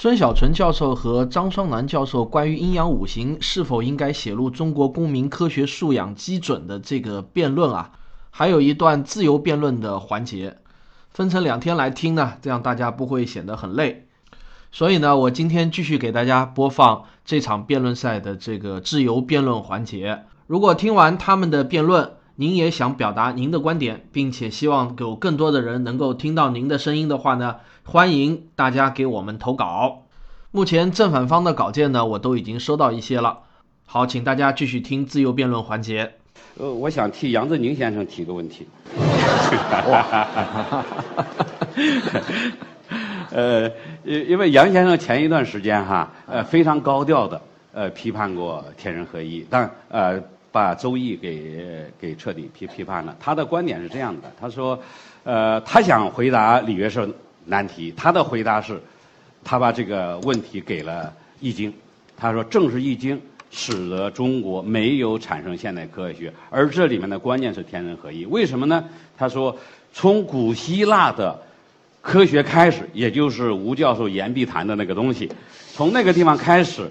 孙小纯教授和张双南教授关于阴阳五行是否应该写入中国公民科学素养基准的这个辩论啊，还有一段自由辩论的环节，分成两天来听呢，这样大家不会显得很累。所以呢，我今天继续给大家播放这场辩论赛的这个自由辩论环节。如果听完他们的辩论，您也想表达您的观点，并且希望有更多的人能够听到您的声音的话呢，欢迎大家给我们投稿。目前正反方的稿件呢，我都已经收到一些了。好，请大家继续听自由辩论环节。呃，我想替杨振宁先生提个问题。呃，因因为杨先生前一段时间哈，呃，非常高调的呃批判过天人合一，但呃把周易给给彻底批批判了。他的观点是这样的，他说，呃，他想回答李约瑟难题，他的回答是，他把这个问题给了易经，他说正是易经使得中国没有产生现代科学，而这里面的关键是天人合一。为什么呢？他说从古希腊的。科学开始，也就是吴教授言必谈的那个东西，从那个地方开始，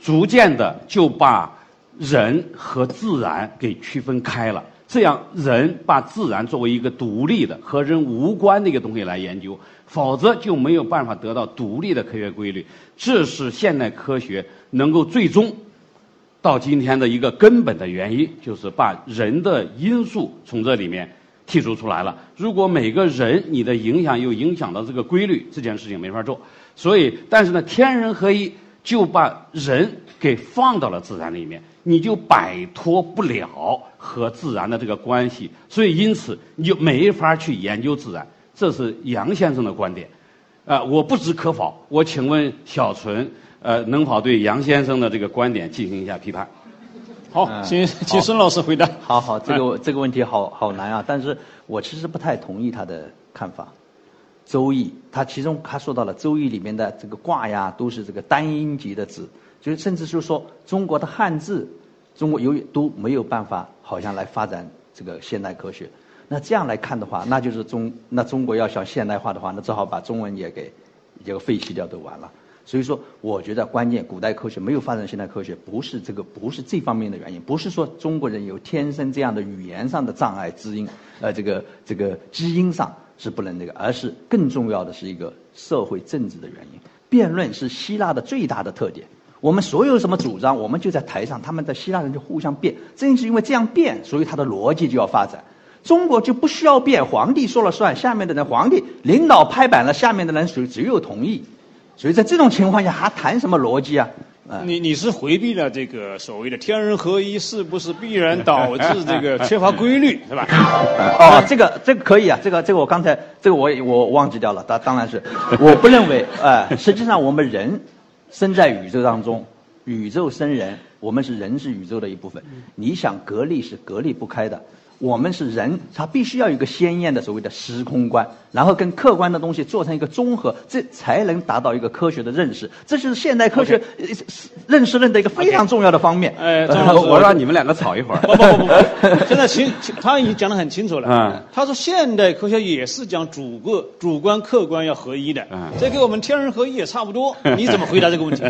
逐渐的就把人和自然给区分开了。这样，人把自然作为一个独立的、和人无关的一个东西来研究，否则就没有办法得到独立的科学规律。这是现代科学能够最终到今天的一个根本的原因，就是把人的因素从这里面。剔除出来了。如果每个人你的影响又影响到这个规律，这件事情没法做。所以，但是呢，天人合一就把人给放到了自然里面，你就摆脱不了和自然的这个关系。所以，因此你就没法去研究自然。这是杨先生的观点。啊，我不知可否。我请问小纯，呃，能否对杨先生的这个观点进行一下批判？好，请请孙老师回答。好好，这个这个问题好好难啊，但是我其实不太同意他的看法。周易，他其中他说到了周易里面的这个卦呀，都是这个单音节的字，就是甚至就是说中国的汉字，中国由于都没有办法，好像来发展这个现代科学。那这样来看的话，那就是中那中国要想现代化的话，那只好把中文也给这个废弃掉，都完了。所以说，我觉得关键古代科学没有发展现代科学，不是这个，不是这方面的原因，不是说中国人有天生这样的语言上的障碍，基因，呃，这个这个基因上是不能那个，而是更重要的是一个社会政治的原因。辩论是希腊的最大的特点，我们所有什么主张，我们就在台上，他们在希腊人就互相辩，正是因为这样辩，所以他的逻辑就要发展。中国就不需要辩，皇帝说了算，下面的人，皇帝领导拍板了，下面的人只只有同意。所以在这种情况下，还谈什么逻辑啊？你你是回避了这个所谓的天人合一，是不是必然导致这个缺乏规律，是吧？哦，这个这个可以啊，这个这个我刚才这个我我忘记掉了，当当然是，我不认为，哎，实际上我们人生在宇宙当中，宇宙生人，我们是人是宇宙的一部分，你想隔离是隔离不开的。我们是人，他必须要有一个鲜艳的所谓的时空观，然后跟客观的东西做成一个综合，这才能达到一个科学的认识。这就是现代科学认识论的一个非常重要的方面。哎，张老师，我让你们两个吵一会儿。不不不不，现在清他已经讲得很清楚了。嗯，他说现代科学也是讲主个主观客观要合一的。嗯，这跟我们天人合一也差不多。你怎么回答这个问题？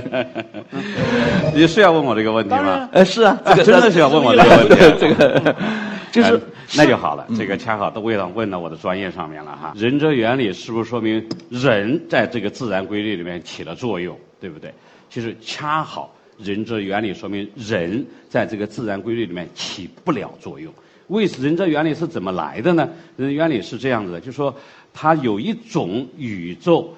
你是要问我这个问题吗？呃，是啊，这个真的是要问我这个问题。这个。就是那就好了，这个恰好都问到问到我的专业上面了哈。人者原理是不是说明人在这个自然规律里面起了作用，对不对？其实恰好人者原理说明人在这个自然规律里面起不了作用。为仁者原理是怎么来的呢？人原理是这样子的，就是说它有一种宇宙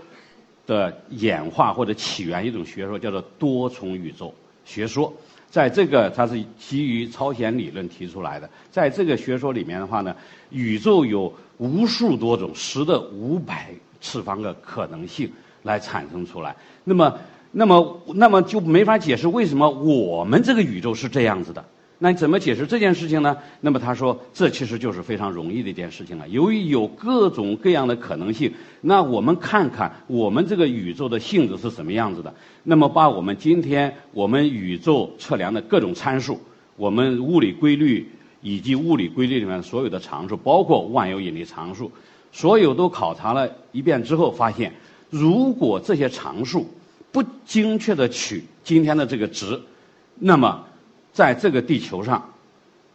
的演化或者起源一种学说，叫做多重宇宙学说。在这个，它是基于超弦理论提出来的。在这个学说里面的话呢，宇宙有无数多种十的五百次方个可能性来产生出来。那么，那么，那么就没法解释为什么我们这个宇宙是这样子的。那你怎么解释这件事情呢？那么他说，这其实就是非常容易的一件事情了。由于有各种各样的可能性，那我们看看我们这个宇宙的性质是什么样子的。那么把我们今天我们宇宙测量的各种参数，我们物理规律以及物理规律里面所有的常数，包括万有引力常数，所有都考察了一遍之后，发现如果这些常数不精确的取今天的这个值，那么在这个地球上，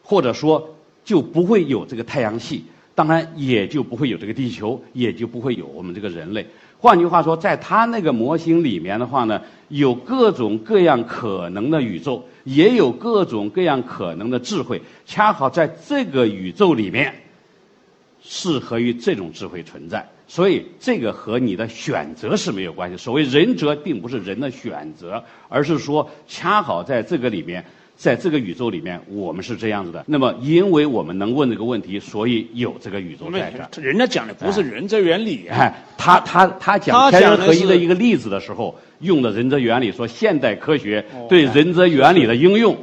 或者说就不会有这个太阳系，当然也就不会有这个地球，也就不会有我们这个人类。换句话说，在他那个模型里面的话呢，有各种各样可能的宇宙，也有各种各样可能的智慧。恰好在这个宇宙里面，适合于这种智慧存在。所以，这个和你的选择是没有关系。所谓仁者，并不是人的选择，而是说，恰好在这个里面。在这个宇宙里面，我们是这样子的。那么，因为我们能问这个问题，所以有这个宇宙在这。人家讲的不是人则原理。哎，他他他讲天人合一的一个例子的时候，用的人则原理，说现代科学对人则原理的应用。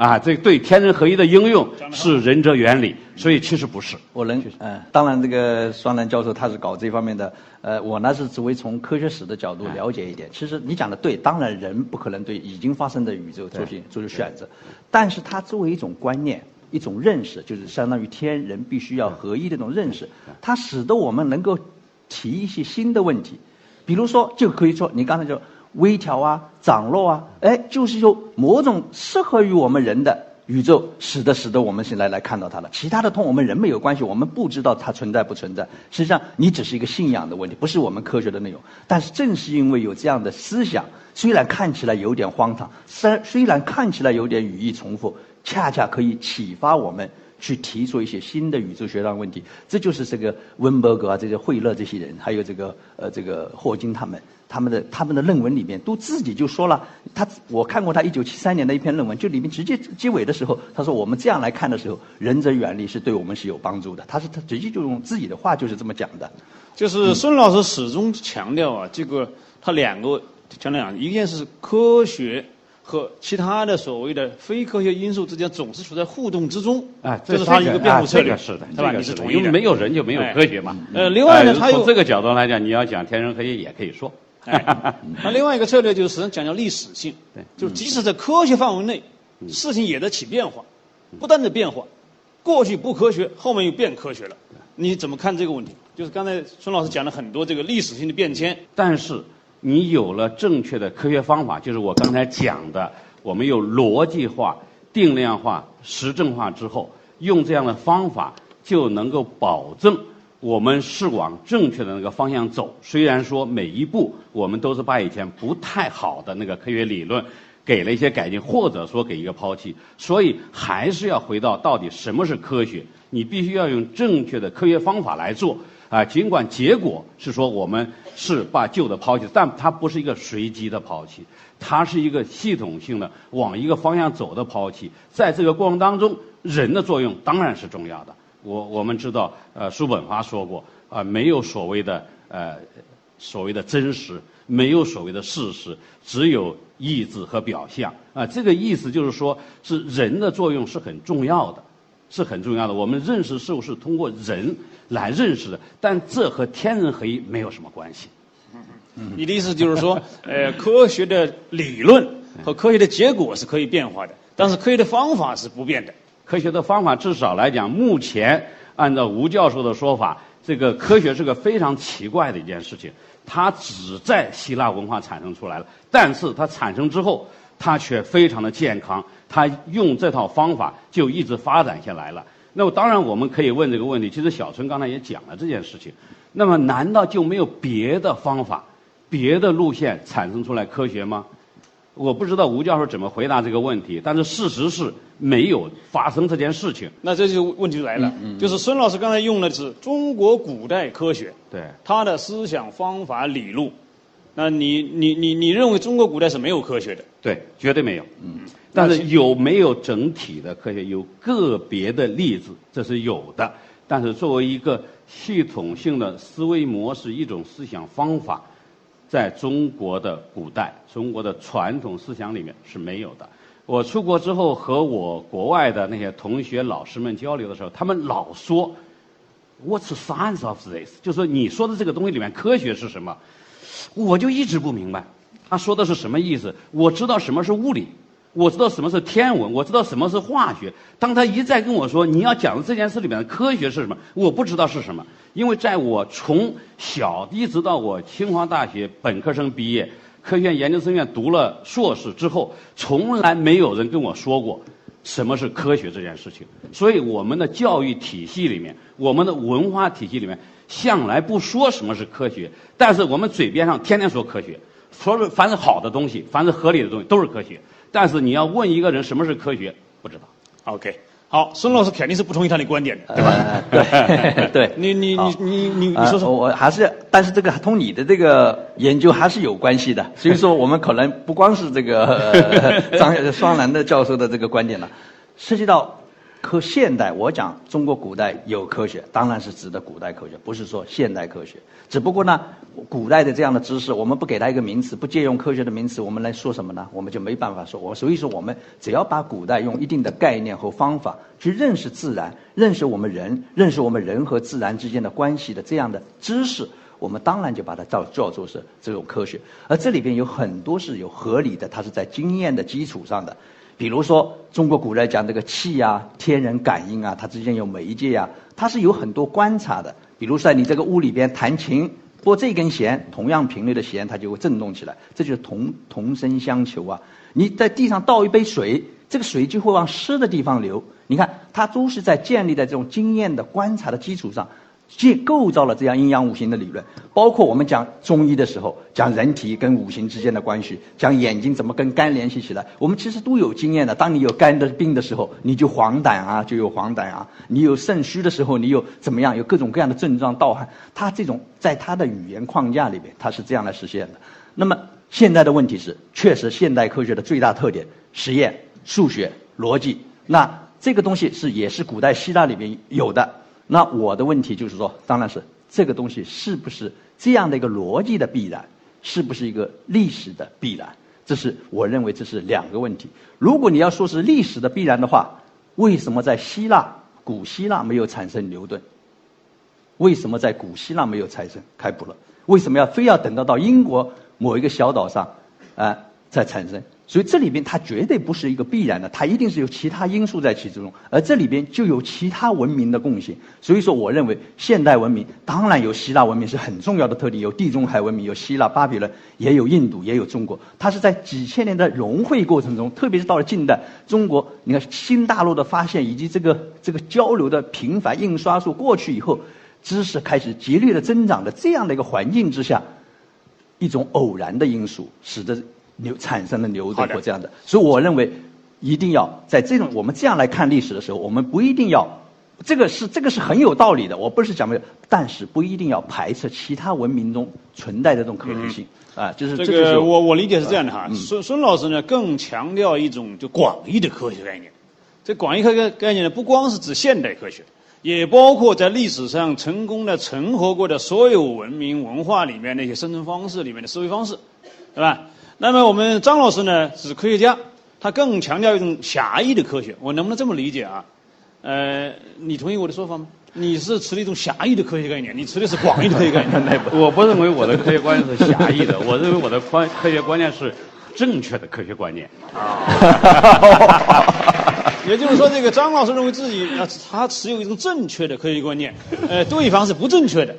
啊，这对天人合一的应用是仁者原理，所以其实不是。我能，嗯，当然这个双南教授他是搞这方面的，呃，我呢是只为从科学史的角度了解一点。其实你讲的对，当然人不可能对已经发生的宇宙做进做出选择，但是它作为一种观念、一种认识，就是相当于天人必须要合一的这种认识，它使得我们能够提一些新的问题，比如说就可以说你刚才就。微调啊，涨落啊，哎，就是有某种适合于我们人的宇宙，使得使得我们现在来看到它了。其他的同我们人没有关系，我们不知道它存在不存在。实际上，你只是一个信仰的问题，不是我们科学的内容。但是正是因为有这样的思想，虽然看起来有点荒唐，虽虽然看起来有点语义重复，恰恰可以启发我们去提出一些新的宇宙学上问题。这就是这个温伯格啊，这些惠勒这些人，还有这个呃这个霍金他们。他们的他们的论文里面都自己就说了，他我看过他一九七三年的一篇论文，就里面直接结尾的时候，他说我们这样来看的时候，仁者远离是对我们是有帮助的。他是他直接就用自己的话就是这么讲的。就是孙老师始终强调啊，这个他两个强调，一件是科学和其他的所谓的非科学因素之间总是处在互动之中。哎，这是他一个辩护策略，是的，是吧？你是同意的。因为没有人就没有科学嘛。呃，另外呢，他从这个角度来讲，你要讲天人合一也可以说。那另外一个策略就是实际上讲究历史性，对，就是即使在科学范围内，事情也在起变化，不断的变化，过去不科学，后面又变科学了，你怎么看这个问题？就是刚才孙老师讲了很多这个历史性的变迁，但是你有了正确的科学方法，就是我刚才讲的，我们有逻辑化、定量化、实证化之后，用这样的方法就能够保证。我们是往正确的那个方向走，虽然说每一步我们都是把以前不太好的那个科学理论给了一些改进，或者说给一个抛弃，所以还是要回到到底什么是科学？你必须要用正确的科学方法来做啊。尽管结果是说我们是把旧的抛弃，但它不是一个随机的抛弃，它是一个系统性的往一个方向走的抛弃。在这个过程当中，人的作用当然是重要的。我我们知道，呃，叔本华说过，啊，没有所谓的呃，所谓的真实，没有所谓的事实，只有意志和表象。啊，这个意思就是说，是人的作用是很重要的，是很重要的。我们认识事物是通过人来认识的，但这和天人合一没有什么关系。你的意思就是说，呃，科学的理论和科学的结果是可以变化的，但是科学的方法是不变的。科学的方法至少来讲，目前按照吴教授的说法，这个科学是个非常奇怪的一件事情。它只在希腊文化产生出来了，但是它产生之后，它却非常的健康。它用这套方法就一直发展下来了。那么当然我们可以问这个问题，其实小春刚才也讲了这件事情。那么难道就没有别的方法、别的路线产生出来科学吗？我不知道吴教授怎么回答这个问题，但是事实是没有发生这件事情。那这就问题就来了，就是孙老师刚才用的是中国古代科学，对他的思想方法理路，那你你你你认为中国古代是没有科学的？对，绝对没有。嗯，但是有没有整体的科学？有个别的例子，这是有的。但是作为一个系统性的思维模式，一种思想方法。在中国的古代，中国的传统思想里面是没有的。我出国之后和我国外的那些同学、老师们交流的时候，他们老说 “What's the science of this？” 就说你说的这个东西里面科学是什么？我就一直不明白，他说的是什么意思？我知道什么是物理，我知道什么是天文，我知道什么是化学。当他一再跟我说你要讲的这件事里面的科学是什么，我不知道是什么，因为在我从小一直到我清华大学本科生毕业，科学院研究生院读了硕士之后，从来没有人跟我说过什么是科学这件事情。所以我们的教育体系里面，我们的文化体系里面，向来不说什么是科学，但是我们嘴边上天天说科学，说是凡是好的东西，凡是合理的东西都是科学。但是你要问一个人什么是科学，不知道。OK，好，孙老师肯定是不同意他的观点的，对吧？呃对 对。你你你你你你呃说说。我还是，但是这个同你的这个研究还是有关系的。所以说，我们可能不光是这个、呃、张双楠的教授的这个观点了，涉及到科现代。我讲中国古代有科学，当然是指的古代科学，不是说现代科学。只不过呢，古代的这样的知识，我们不给它一个名词，不借用科学的名词，我们来说什么呢？我们就没办法说。我所以说，我们只要把古代用一定的概念和方法去认识自然，认识我们人，认识我们人和自然之间的关系的这样的知识，我们当然就把它叫叫做是这种科学。而这里边有很多是有合理的，它是在经验的基础上的。比如说，中国古代讲这个气啊、天人感应啊，它之间有媒介啊，它是有很多观察的。比如说，你这个屋里边弹琴，拨这根弦，同样频率的弦，它就会震动起来，这就是同同声相求啊。你在地上倒一杯水，这个水就会往湿的地方流。你看，它都是在建立在这种经验的观察的基础上，建构造了这样阴阳五行的理论。包括我们讲中医的时候，讲人体跟五行之间的关系，讲眼睛怎么跟肝联系起来，我们其实都有经验的。当你有肝的病的时候，你就黄疸啊，就有黄疸啊；你有肾虚的时候，你有怎么样，有各种各样的症状，盗汗。他这种在他的语言框架里面，他是这样来实现的。那么现在的问题是，确实现代科学的最大特点，实验、数学、逻辑。那这个东西是也是古代希腊里面有的。那我的问题就是说，当然是这个东西是不是这样的一个逻辑的必然，是不是一个历史的必然？这是我认为这是两个问题。如果你要说是历史的必然的话，为什么在希腊古希腊没有产生牛顿？为什么在古希腊没有产生开普勒？为什么要非要等到到英国某一个小岛上，啊、再产生？所以这里边它绝对不是一个必然的，它一定是有其他因素在其中，而这里边就有其他文明的贡献。所以说，我认为现代文明当然有希腊文明是很重要的特点，有地中海文明，有希腊、巴比伦，也有印度，也有中国。它是在几千年的融汇过程中，特别是到了近代，中国你看新大陆的发现以及这个这个交流的频繁，印刷术过去以后，知识开始激烈的增长的这样的一个环境之下，一种偶然的因素使得牛产生了牛好的顿或这样的，所以我认为一定要在这种我们这样来看历史的时候，我们不一定要，这个是这个是很有道理的，我不是讲没有，但是不一定要排斥其他文明中存在的这种可能性、啊，就是这就是个我我理解是这样的哈，孙孙老师呢更强调一种就广义的科学概念。这广义科学概念呢，不光是指现代科学，也包括在历史上成功的存活过的所有文明文化里面那些生存方式里面的思维方式，对吧？那么我们张老师呢是科学家，他更强调一种狭义的科学。我能不能这么理解啊？呃，你同意我的说法吗？你是持了一种狭义的科学概念，你持的是广义的科学概念。我不认为我的科学观念是狭义的，我认为我的观科学观念是正确的科学观念。也就是说，这个张老师认为自己啊，他持有一种正确的科学观念，呃，对方是不正确的，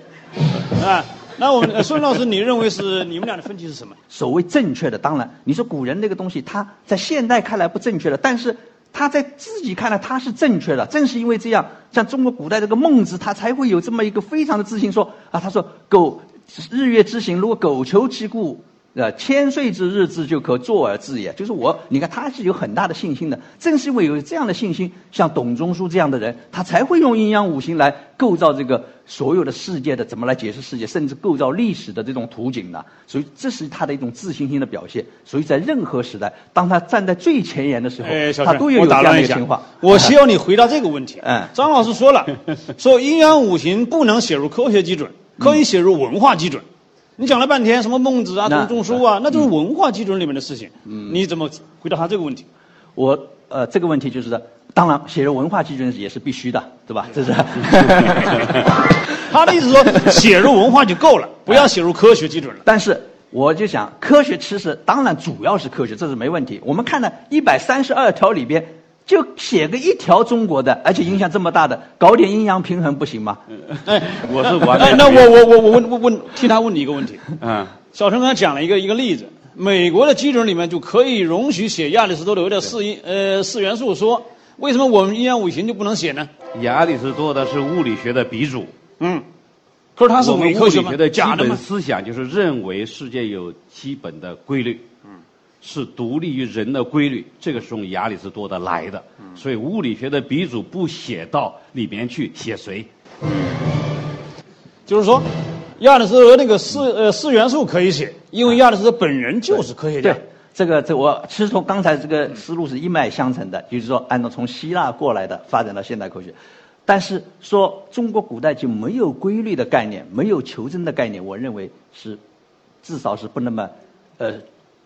啊。那我们孙老师，你认为是你们俩的分歧是什么？所谓正确的，当然你说古人那个东西，他在现代看来不正确的，但是他在自己看来他是正确的。正是因为这样，像中国古代这个孟子，他才会有这么一个非常的自信说啊，他说狗日月之行，如果苟求其故。呃，千岁之日志就可坐而治也，就是我，你看他是有很大的信心的。正是因为有这样的信心，像董仲舒这样的人，他才会用阴阳五行来构造这个所有的世界的怎么来解释世界，甚至构造历史的这种图景的。所以这是他的一种自信心的表现。所以在任何时代，当他站在最前沿的时候，哎，他都有这样的情况。我希望你回答这个问题。嗯张老师说了，说阴阳五行不能写入科学基准，可以写入文化基准。你讲了半天什么孟子啊、那董仲舒啊，那就是文化基准里面的事情。你怎么回答他这个问题？我呃，这个问题就是说，当然写入文化基准也是必须的，对吧？这是。他的意思说，写入文化就够了，不要写入科学基准了。但是我就想，科学知识当然主要是科学，这是没问题。我们看了一百三十二条里边，就写个一条中国的，而且影响这么大的，搞点阴阳平衡不行吗？哎，我是完哎，全那我我我我问问问替他问你一个问题。嗯，小陈刚才讲了一个一个例子，美国的基准里面就可以容许写亚里士多德的四因呃四元素说，为什么我们阴阳五行就不能写呢？亚里士多德是物理学的鼻祖。嗯，可是他是我们伪科学吗物理学的？基本？思想就是认为世界有基本的规律，是独立于人的规律，这个是从亚里士多德来的。所以物理学的鼻祖不写到里面去，写谁？就是说，亚里士多德那个四呃四元素可以写，因为亚里士多德本人就是科学家对。，这个这我其实从刚才这个思路是一脉相承的，就是说按照从希腊过来的发展到现代科学，但是说中国古代就没有规律的概念，没有求真的概念，我认为是至少是不那么呃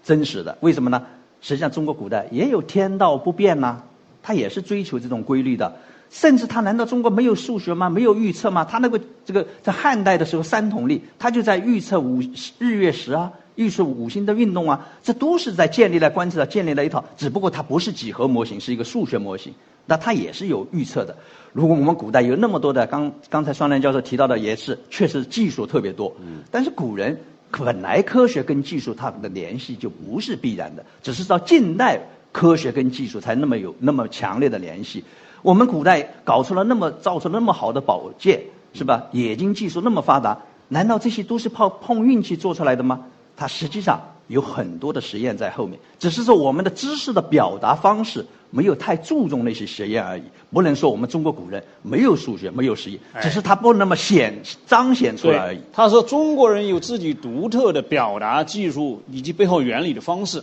真实的。为什么呢？实际上中国古代也有天道不变呐、他也是追求这种规律的。甚至他难道中国没有数学吗？没有预测吗？他那个这个在汉代的时候三统历，他就在预测五日月食啊，预测五星的运动啊，这都是在建立了观测上建立了一套，只不过它不是几何模型，是一个数学模型，那它也是有预测的。如果我们古代有那么多的，刚刚才双良教授提到的也是，确实技术特别多，但是古人本来科学跟技术它们的联系就不是必然的，只是到近代科学跟技术才那么有那么强烈的联系。我们古代搞出了那么造出那么好的宝剑，是吧？冶金技术那么发达，难道这些都是靠碰运气做出来的吗？它实际上有很多的实验在后面，只是说我们的知识的表达方式没有太注重那些实验而已。不能说我们中国古人没有数学、没有实验，只是他不那么显彰显出来而已。他说中国人有自己独特的表达技术以及背后原理的方式。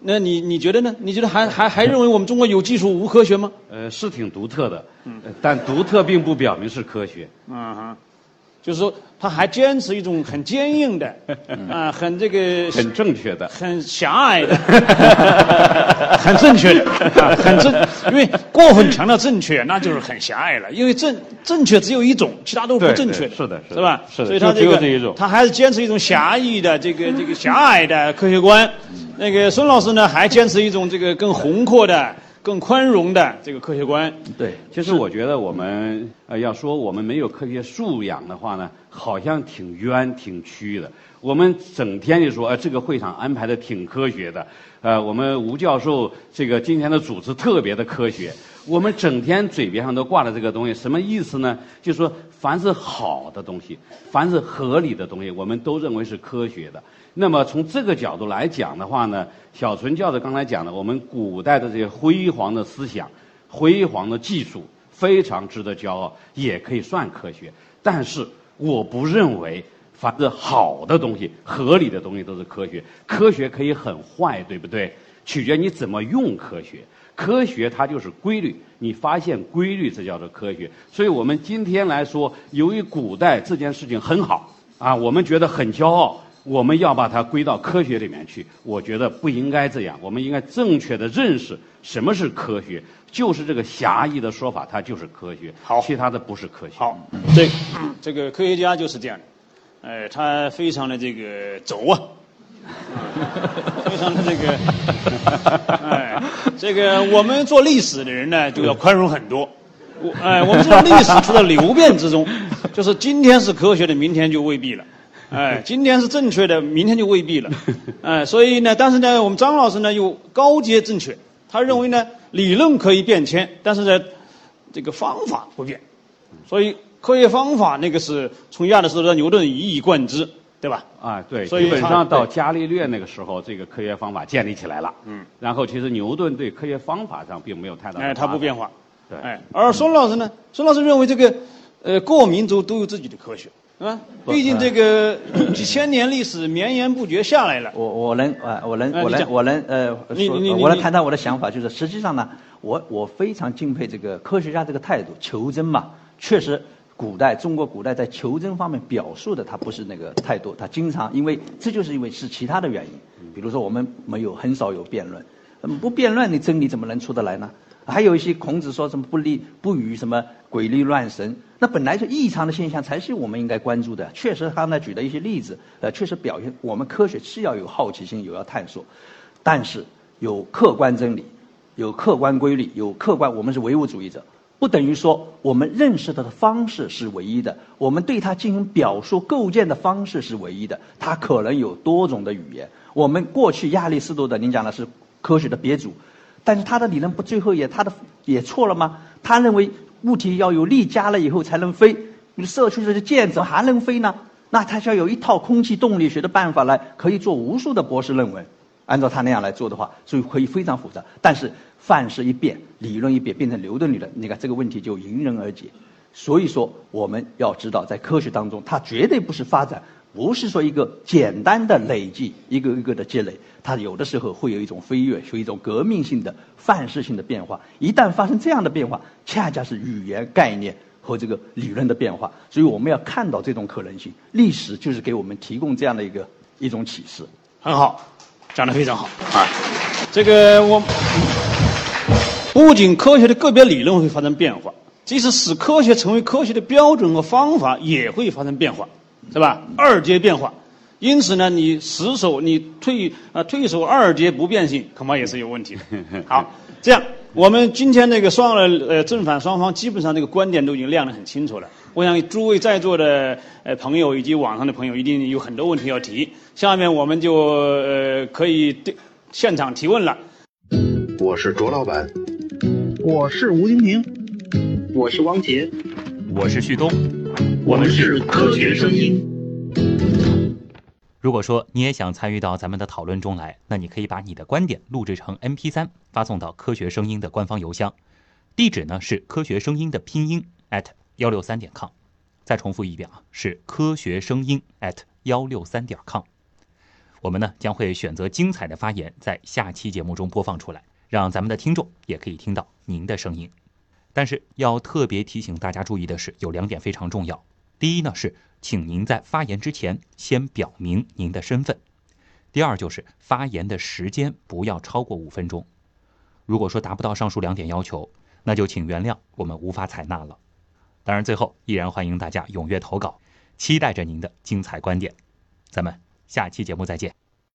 那你你觉得呢？你觉得还还还认为我们中国有技术无科学吗？呃，是挺独特的，呃但独特并不表明是科学。嗯哼，就是说他还坚持一种很坚硬的，啊、很这个很正确的，很狭隘的，很正确的，啊，很正，因为过分强调正确，那就是很狭隘了。因为正正确只有一种，其他都不正确是的是的是吧？是的。所以他这个有这一种。他还是坚持一种狭义的这个这个狭隘的科学观。那个孙老师呢，还坚持一种这个更宏阔的、更宽容的这个科学观。对，其实我觉得我们呃要说我们没有科学素养的话呢，好像挺冤挺屈的。我们整天就说，呃，这个会场安排的挺科学的，呃，我们吴教授这个今天的主持特别的科学。我们整天嘴边上都挂着这个东西，什么意思呢？就是说凡是好的东西，凡是合理的东西，我们都认为是科学的。那么从这个角度来讲的话呢，小纯教授刚才讲的，我们古代的这些辉煌的思想、辉煌的技术，非常值得骄傲，也可以算科学。但是我不认为凡是好的东西、合理的东西都是科学。科学可以很坏，对不对？取决你怎么用科学。科学它就是规律，你发现规律，这叫做科学。所以我们今天来说，由于古代这件事情很好啊，我们觉得很骄傲。我们要把它归到科学里面去，我觉得不应该这样。我们应该正确的认识什么是科学，就是这个狭义的说法，它就是科学。好其他的不是科学。好，这这个科学家就是这样的，呃，他非常的这个轴啊，非常的这个，哎，这个我们做历史的人呢，就要宽容很多。我哎，我们知道历史处在流变之中，就是今天是科学的，明天就未必了。哎，今天是正确的，明天就未必了。哎，所以呢，但是呢，我们张老师呢又高阶正确，他认为呢，理论可以变迁，但是呢，这个方法不变。所以科学方法那个是从亚里士多德、牛顿一以贯之，对吧？啊，对，所以基本上到伽利略那个时候，这个科学方法建立起来了。嗯，然后其实牛顿对科学方法上并没有太大的哎，他不变化。对哎，而孙老师呢？孙老师认为这个，呃，各民族都有自己的科学，啊，毕竟这个 几千年历史绵延不绝下来了。我我能啊，我能我能我能呃，说我能谈谈我的想法，就是实际上呢，我我非常敬佩这个科学家这个态度，求真嘛，确实。古代中国古代在求真方面表述的，他不是那个太多，他经常因为这就是因为是其他的原因，比如说我们没有很少有辩论，嗯不辩论，你真理怎么能出得来呢？还有一些孔子说什么不立不与什么鬼力乱神，那本来就异常的现象才是我们应该关注的。确实，刚才举的一些例子，呃，确实表现我们科学是要有好奇心，有要探索，但是有客观真理，有客观规律，有客观，我们是唯物主义者，不等于说我们认识它的方式是唯一的，我们对它进行表述构建的方式是唯一的，它可能有多种的语言。我们过去亚里士多德，您讲的是科学的鼻祖，但是他的理论不最后也他的也错了吗？他认为。物体要有力加了以后才能飞，你射出去的箭怎么还能飞呢？那他需要有一套空气动力学的办法来，可以做无数的博士论文。按照他那样来做的话，所以可以非常复杂。但是范式一变，理论一变，变成牛顿理论，你看这个问题就迎刃而解。所以说，我们要知道，在科学当中，它绝对不是发展。不是说一个简单的累积，一个一个的积累，它有的时候会有一种飞跃，有一种革命性的、范式性的变化。一旦发生这样的变化，恰恰是语言概念和这个理论的变化。所以我们要看到这种可能性，历史就是给我们提供这样的一个一种启示。很好，讲得非常好啊！这个我不仅科学的个别理论会发生变化，即使使科学成为科学的标准和方法，也会发生变化。是吧？二阶变化，因此呢，你死守你退啊退守二阶不变性，恐怕也是有问题的。好，这样我们今天那个双的呃正反双方基本上这个观点都已经亮得很清楚了。我想诸位在座的呃朋友以及网上的朋友一定有很多问题要提。下面我们就呃可以对现场提问了。我是卓老板，我是吴京平，我是汪杰，我是旭东。我们是科学声音。如果说你也想参与到咱们的讨论中来，那你可以把你的观点录制成 MP3，发送到科学声音的官方邮箱，地址呢是科学声音的拼音 at 幺六三点 com。再重复一遍啊，是科学声音 at 幺六三点 com。我们呢将会选择精彩的发言，在下期节目中播放出来，让咱们的听众也可以听到您的声音。但是要特别提醒大家注意的是，有两点非常重要。第一呢是，请您在发言之前先表明您的身份；第二就是发言的时间不要超过五分钟。如果说达不到上述两点要求，那就请原谅我们无法采纳了。当然，最后依然欢迎大家踊跃投稿，期待着您的精彩观点。咱们下期节目再见。